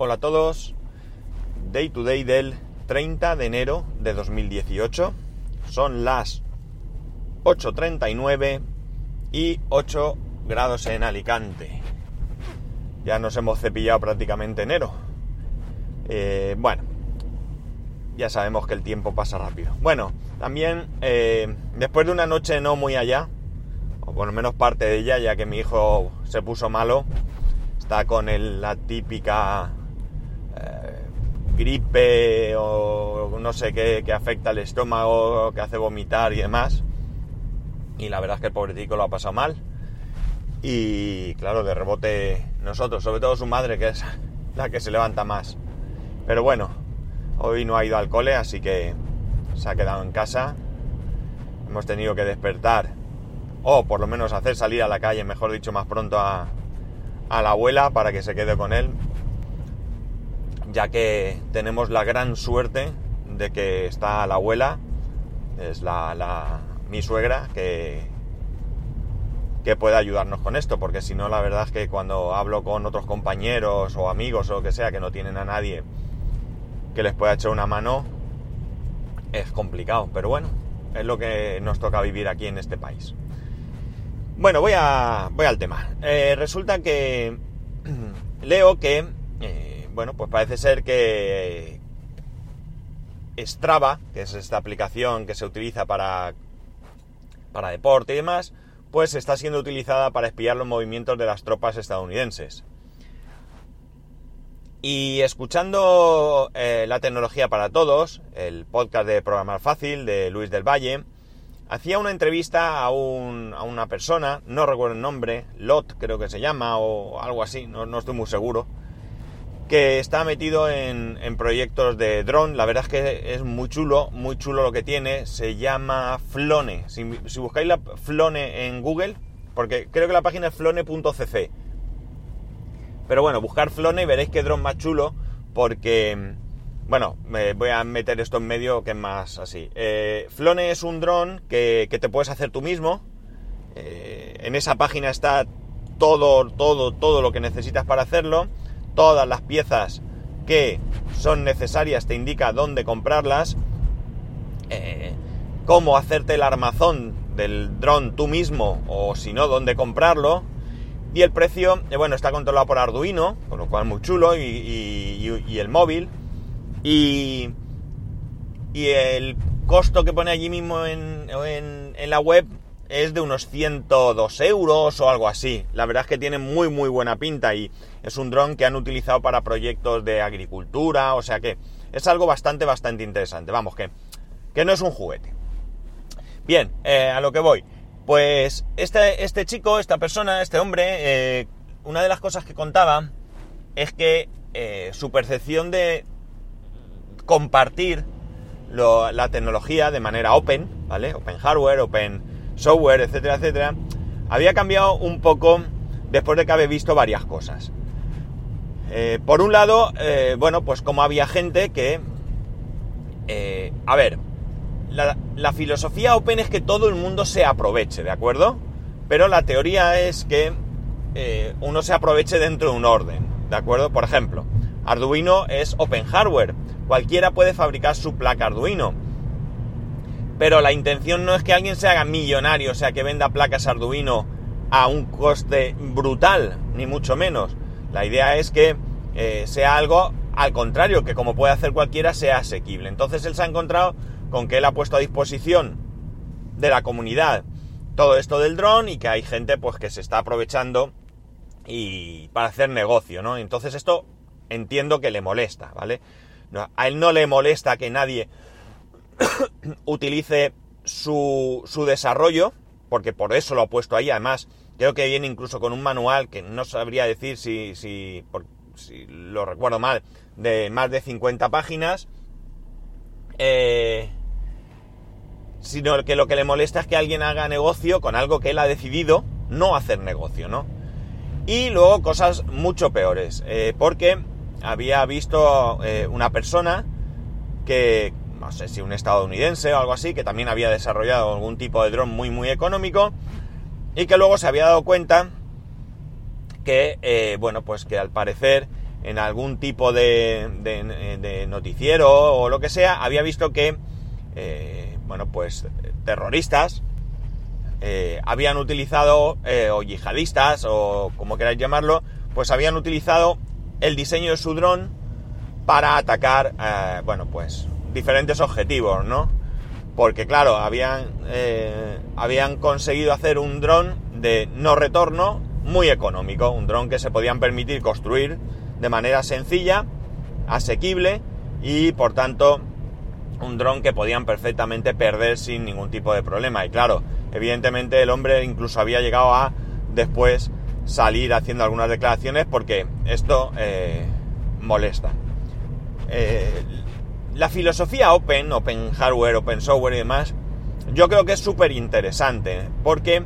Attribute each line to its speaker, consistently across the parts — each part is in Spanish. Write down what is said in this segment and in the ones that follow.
Speaker 1: Hola a todos. Day to day del 30 de enero de 2018. Son las 8.39 y 8 grados en Alicante. Ya nos hemos cepillado prácticamente enero. Eh, bueno, ya sabemos que el tiempo pasa rápido. Bueno, también eh, después de una noche no muy allá, o por lo menos parte de ella, ya que mi hijo se puso malo, está con la típica gripe o no sé qué que afecta el estómago, que hace vomitar y demás. Y la verdad es que el pobretico lo ha pasado mal. Y claro, de rebote nosotros, sobre todo su madre, que es la que se levanta más. Pero bueno, hoy no ha ido al cole, así que se ha quedado en casa. Hemos tenido que despertar, o por lo menos hacer salir a la calle, mejor dicho, más pronto a, la abuela para que se quede con él, ya que tenemos la gran suerte de que está la abuela, es la, mi suegra, que, que puede ayudarnos con esto, porque si no, la verdad es que cuando hablo con otros compañeros o amigos o lo que sea que no tienen a nadie que les pueda echar una mano, es complicado, pero bueno, es lo que nos toca vivir aquí en este país. Bueno, voy, a, voy al tema. Eh, resulta que leo que, bueno, pues parece ser que Strava, que es esta aplicación que se utiliza para, para deporte y demás, pues está siendo utilizada para espiar los movimientos de las tropas estadounidenses. Y escuchando eh, La tecnología para todos, el podcast de Programar Fácil de Luis del Valle, hacía una entrevista a, una persona, no recuerdo el nombre, Lot creo que se llama o algo así, no, estoy muy seguro, que está metido en, proyectos de drone. La verdad es que es muy chulo, muy chulo lo que tiene. Se llama Flone. Si, buscáis la Flone en Google, porque creo que la página es flone.cc pero bueno, buscar Flone y veréis qué dron más chulo, porque, bueno, me voy a meter esto en medio que es más así. Eh, Flone es un dron que, te puedes hacer tú mismo. Eh, en esa página está todo, todo, todo lo que necesitas para hacerlo. Todas las piezas que son necesarias te indica dónde comprarlas. Eh, cómo hacerte el armazón del dron tú mismo o si no, dónde comprarlo y el precio, eh, bueno, está controlado por Arduino, con lo cual muy chulo, y, el móvil. Y, y el costo que pone allí mismo en, en, la web es de unos 102 euros o algo así. La verdad es que tiene muy muy buena pinta y es un dron que han utilizado para proyectos de agricultura, o sea que es algo bastante bastante interesante. Vamos, que, que no es un juguete. Bien, eh, a lo que voy. Pues este, este chico, esta persona, este hombre, eh, una de las cosas que contaba es que eh, su percepción de compartir la tecnología de manera open, ¿vale? Open hardware, open software, etcétera, etcétera, había cambiado un poco después de que había visto varias cosas. Eh, por un lado, bueno, pues como había gente que... a ver, la, filosofía open es que todo el mundo se aproveche, ¿de acuerdo? Pero la teoría es que eh, uno se aproveche dentro de un orden, ¿de acuerdo? Por ejemplo, Arduino es open hardware. Cualquiera puede fabricar su placa Arduino. Pero la intención no es que alguien se haga millonario, o sea, que venda placas Arduino a un coste brutal, ni mucho menos. La idea es que eh, sea algo al contrario, que como puede hacer cualquiera, sea asequible. Entonces él se ha encontrado con que él ha puesto a disposición de la comunidad todo esto del dron y que hay gente pues que se está aprovechando y para hacer negocio, ¿no? Entonces esto entiendo que le molesta, ¿vale? a él no le molesta que nadie utilice su, su desarrollo, porque por eso lo ha puesto ahí, además creo que viene incluso con un manual que no sabría decir si, si, si lo recuerdo mal, de más de 50 páginas. Eh, sino que lo que le molesta es que alguien haga negocio con algo que él ha decidido no hacer negocio, ¿no? Y luego cosas mucho peores, eh, porque había visto eh, una persona que, no sé si un estadounidense o algo así, que también había desarrollado algún tipo de dron muy muy económico y que luego se había dado cuenta que, eh, bueno, pues que al parecer en algún tipo de, de, noticiero o lo que sea, había visto que, eh, bueno, pues terroristas eh, habían utilizado, o yihadistas, o como queráis llamarlo, pues habían utilizado el diseño de su dron para atacar, bueno, pues diferentes objetivos, ¿no? Porque claro, habían, habían conseguido hacer un dron de no retorno muy económico, un dron que se podían permitir construir de manera sencilla, asequible y por tanto un dron que podían perfectamente perder sin ningún tipo de problema. Y claro, evidentemente el hombre incluso había llegado a después salir haciendo algunas declaraciones porque esto eh, molesta. Eh, la filosofía open, open hardware, open software y demás, yo creo que es súper interesante porque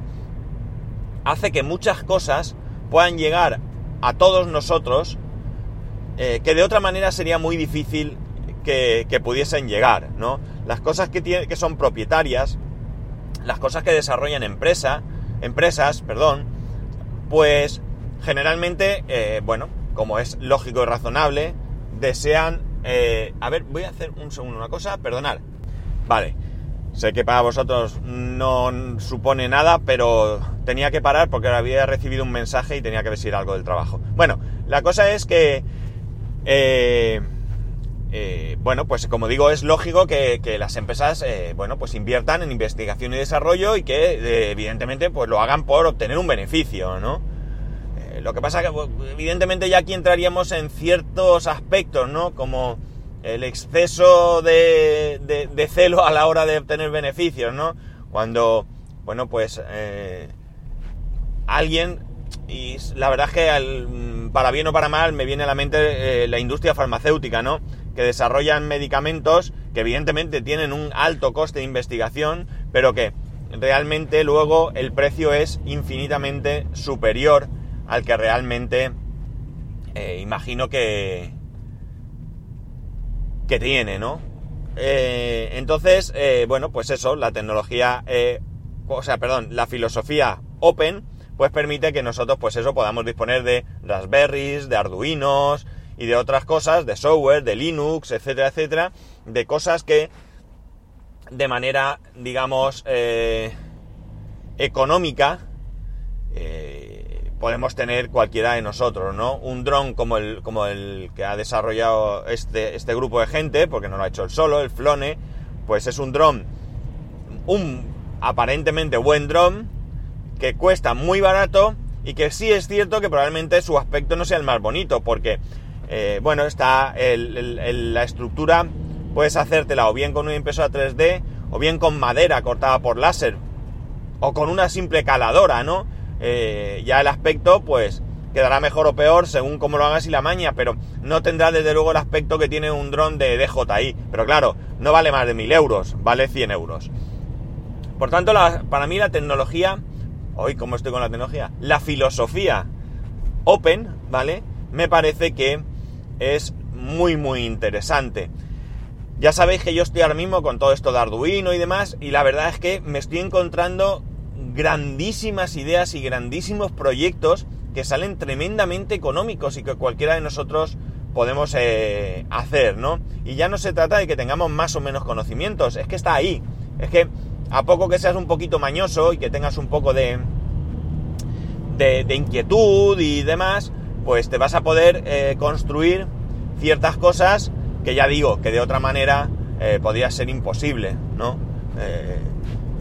Speaker 1: hace que muchas cosas puedan llegar a todos nosotros eh, que de otra manera sería muy difícil que, pudiesen llegar, ¿no? Las cosas que, que son propietarias, las cosas que desarrollan empresa, empresas, perdón, pues generalmente, eh, bueno, como es lógico y razonable, desean... Eh, a ver, voy a hacer un segundo una cosa, perdonar. Vale, sé que para vosotros no supone nada, pero tenía que parar porque había recibido un mensaje y tenía que decir algo del trabajo. Bueno, la cosa es que eh, eh, bueno, pues como digo, es lógico que, las empresas, eh, bueno, pues inviertan en investigación y desarrollo y que, evidentemente, pues lo hagan por obtener un beneficio, ¿no? Lo que pasa que, evidentemente, ya aquí entraríamos en ciertos aspectos, ¿no? Como el exceso de, celo a la hora de obtener beneficios, ¿no? Cuando, bueno, pues alguien y la verdad es que para bien o para mal me viene a la mente eh, la industria farmacéutica, ¿no? Que desarrollan medicamentos que evidentemente tienen un alto coste de investigación, pero que realmente luego el precio es infinitamente superior al que realmente eh, imagino que, que tiene, ¿no? Eh, entonces, bueno, pues eso, la tecnología, o sea, perdón, la filosofía open pues permite que nosotros, pues eso, podamos disponer de Raspberries, de Arduinos y de otras cosas, de software, de Linux, etcétera, etcétera, de cosas que de manera, digamos, eh, económica, eh, podemos tener cualquiera de nosotros, ¿no? Un dron como el, como el que ha desarrollado este, este grupo de gente, porque no lo ha hecho él solo, el Flone, pues es un dron, un aparentemente buen dron, que cuesta muy barato y que sí es cierto que probablemente su aspecto no sea el más bonito, porque, eh, bueno, está la estructura, puedes hacértela o bien con una impresora 3D, o bien con madera cortada por láser, o con una simple caladora, ¿no? Eh, ya el aspecto, pues, quedará mejor o peor según cómo lo hagas y la maña, pero no tendrá desde luego el aspecto que tiene un dron de DJI. Pero claro, no vale más de 1000 euros, vale 100 euros. Por tanto, para mí la tecnología hoy como estoy con la tecnología, la filosofía open, ¿vale? Me parece que es muy, muy interesante. Ya sabéis que yo estoy ahora mismo con todo esto de Arduino y demás, y la verdad es que me estoy encontrando grandísimas ideas y grandísimos proyectos que salen tremendamente económicos y que cualquiera de nosotros podemos eh, hacer, ¿no? Y ya no se trata de que tengamos más o menos conocimientos, es que está ahí. Es que a poco que seas un poquito mañoso y que tengas un poco de, de, inquietud y demás, pues te vas a poder eh, construir ciertas cosas que ya digo, que de otra manera eh, podría ser imposible, ¿no?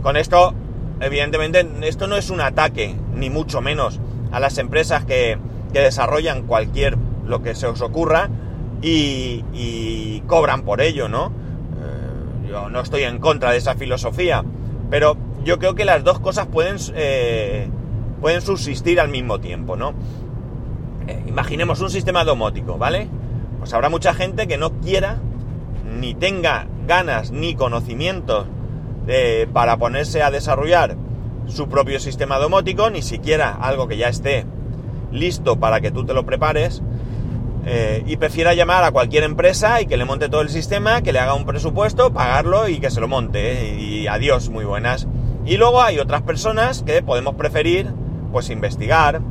Speaker 1: Con esto, evidentemente, esto no es un ataque, ni mucho menos, a las empresas que, desarrollan cualquier lo que se os ocurra y, cobran por ello, ¿no? yo no estoy en contra de esa filosofía, pero yo creo que las dos cosas pueden, eh, pueden subsistir al mismo tiempo, ¿no? Eh, imaginemos un sistema domótico, ¿vale? Pues habrá mucha gente que no quiera, ni tenga ganas, ni conocimientos para ponerse a desarrollar su propio sistema domótico, ni siquiera algo que ya esté listo para que tú te lo prepares, eh, y prefiera llamar a cualquier empresa y que le monte todo el sistema, que le haga un presupuesto, pagarlo y que se lo monte. Y adiós, muy buenas. Y luego hay otras personas que podemos preferir, pues investigar,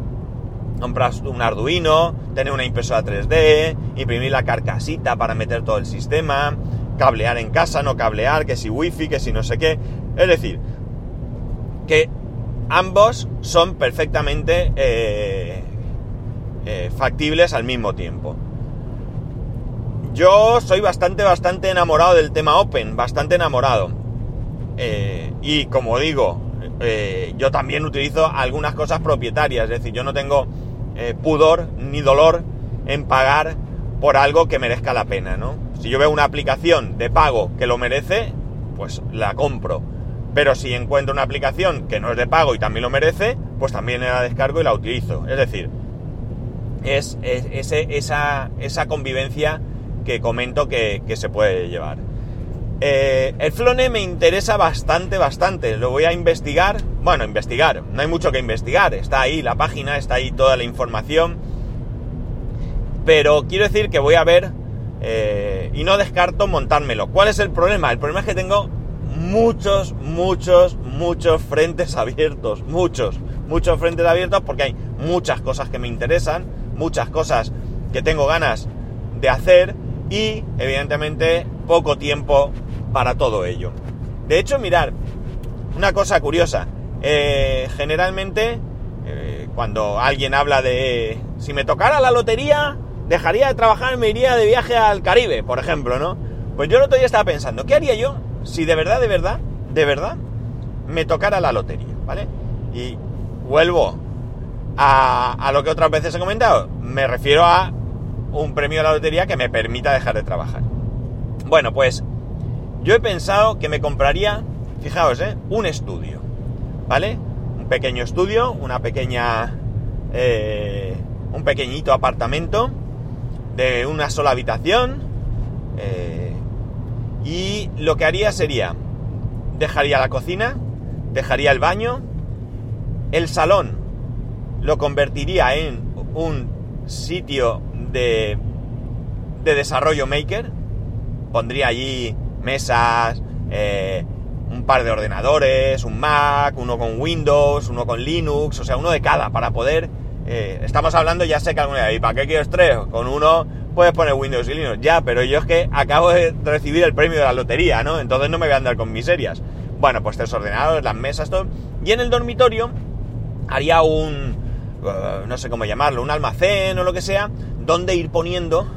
Speaker 1: comprar un Arduino, tener una impresora 3D, imprimir la carcasita para meter todo el sistema, cablear en casa, no cablear, que si wifi, que si no sé qué. Es decir, que ambos son perfectamente eh, eh, factibles al mismo tiempo. Yo soy bastante, bastante enamorado del tema Open, bastante enamorado. Eh, y como digo, yo también utilizo algunas cosas propietarias, es decir, yo no tengo pudor ni dolor en pagar por algo que merezca la pena, ¿no? Si yo veo una aplicación de pago que lo merece, pues la compro pero si encuentro una aplicación que no es de pago y también lo merece, pues también la descargo y la utilizo. Es decir, es, esa, esa, convivencia que comento que, se puede llevar. Eh, el Flone me interesa bastante, bastante. Lo voy a investigar. Bueno, investigar. No hay mucho que investigar. Está ahí la página, está ahí toda la información. Pero quiero decir que voy a ver eh, y no descarto montármelo. ¿Cuál es el problema? El problema es que tengo muchos, muchos, muchos frentes abiertos, muchos, muchos frentes abiertos porque hay muchas cosas que me interesan, muchas cosas que tengo ganas de hacer y evidentemente poco tiempo para todo ello. De hecho, mirar, una cosa curiosa, eh, generalmente eh, cuando alguien habla de si me tocara la lotería, dejaría de trabajar me iría de viaje al Caribe, por ejemplo, ¿no? Pues yo el otro día estaba pensando, ¿qué haría yo si de verdad, de verdad, de verdad, me tocara la lotería, ¿vale? Y vuelvo a, lo que otras veces he comentado, me refiero a un premio de la lotería que me permita dejar de trabajar. Bueno, pues yo he pensado que me compraría, fijaos, ¿eh? un estudio, ¿vale? Un pequeño estudio, una pequeña... Eh, un pequeñito apartamento de una sola habitación. Eh, y lo que haría sería, dejaría la cocina, dejaría el baño, el salón lo convertiría en un sitio de, de desarrollo maker, pondría allí mesas, eh, un par de ordenadores, un Mac, uno con Windows, uno con Linux, o sea, uno de cada para poder... Eh, estamos hablando, ya sé que alguna ¿y para qué quiero tres? Con uno puedes poner Windows y Linux, ya, pero yo es que acabo de recibir el premio de la lotería, ¿no? Entonces no me voy a andar con miserias. Bueno, pues tres ordenadores, las mesas, todo. Y en el dormitorio haría un, uh, no sé cómo llamarlo, un almacén o lo que sea, donde ir poniendo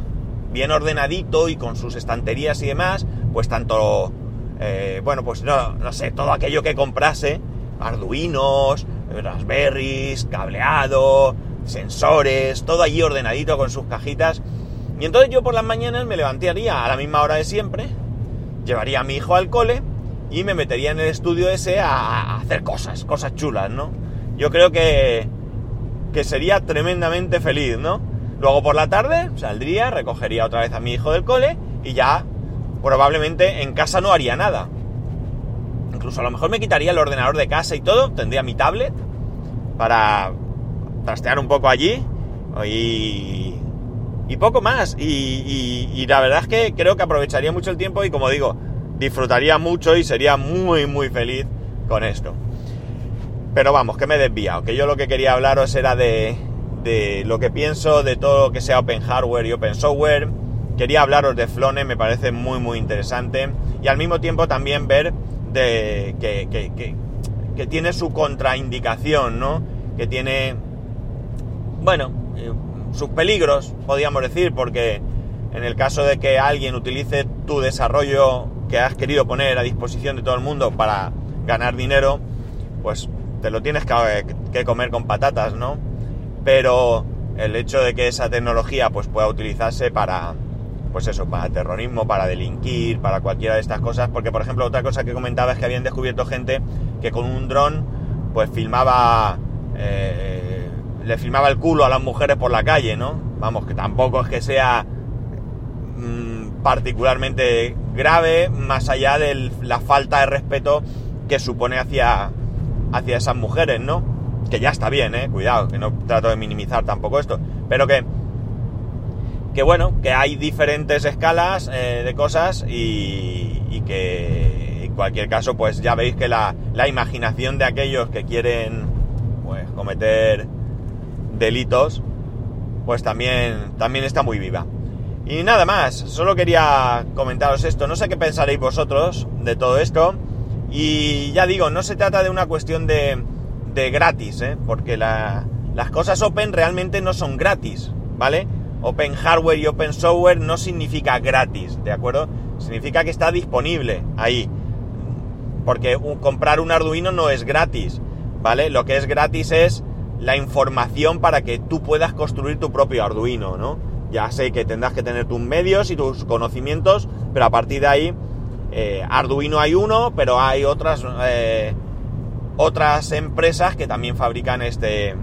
Speaker 1: bien ordenadito y con sus estanterías y demás, pues tanto, eh, bueno, pues no, no sé, todo aquello que comprase, arduinos, raspberries, cableado, sensores, todo allí ordenadito con sus cajitas y entonces yo por las mañanas me levantaría a la misma hora de siempre, llevaría a mi hijo al cole y me metería en el estudio ese a, hacer cosas, cosas chulas, ¿no? Yo creo que, que sería tremendamente feliz, ¿no? Luego por la tarde saldría, recogería otra vez a mi hijo del cole y ya probablemente en casa no haría nada. Incluso a lo mejor me quitaría el ordenador de casa y todo, tendría mi tablet para trastear un poco allí y, y poco más. Y, la verdad es que creo que aprovecharía mucho el tiempo y como digo, disfrutaría mucho y sería muy, muy feliz con esto. Pero vamos, que me he desviado, que yo lo que quería hablaros era de, de lo que pienso de todo lo que sea open hardware y open software. Quería hablaros de Flone, me parece muy, muy interesante. Y al mismo tiempo también ver que, que, que tiene su contraindicación, ¿no? Que tiene, bueno, eh, sus peligros, podríamos decir, porque en el caso de que alguien utilice tu desarrollo que has querido poner a disposición de todo el mundo para ganar dinero, pues te lo tienes que, comer con patatas, ¿no? Pero el hecho de que esa tecnología pues pueda utilizarse para, pues eso, para terrorismo, para delinquir, para cualquiera de estas cosas, porque por ejemplo otra cosa que comentaba es que habían descubierto gente que con un dron pues filmaba eh, le filmaba el culo a las mujeres por la calle, ¿no? Vamos, que tampoco es que sea mm, particularmente grave, más allá de la falta de respeto que supone hacia, hacia esas mujeres, ¿no? Que ya está bien, ¿eh? Cuidado, que no trato de minimizar tampoco esto, pero que, que bueno, que hay diferentes escalas eh, de cosas y, y, que en cualquier caso, pues ya veis que la, la imaginación de aquellos que quieren, pues, cometer delitos, pues también, también está muy viva. Y nada más, solo quería comentaros esto. No sé qué pensaréis vosotros de todo esto. Y ya digo, no se trata de una cuestión de, de gratis, ¿eh? porque las cosas open realmente no son gratis, ¿vale? Open hardware y open software no significa gratis, ¿de acuerdo? Significa que está disponible ahí. Porque comprar un Arduino no es gratis, ¿vale? Lo que es gratis es la información para que tú puedas construir tu propio Arduino, ¿no? Ya sé que tendrás que tener tus medios y tus conocimientos, pero a partir de ahí, eh, Arduino hay uno, pero hay otras, eh, otras empresas que también fabrican este,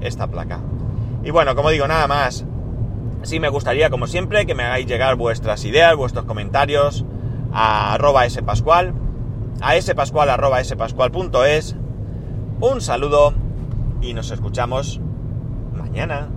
Speaker 1: esta placa. Y bueno, como digo, nada más. Sí me gustaría, como siempre, que me hagáis llegar vuestras ideas, vuestros comentarios a arroba spascual, a spascual arroba. Un saludo y nos escuchamos mañana.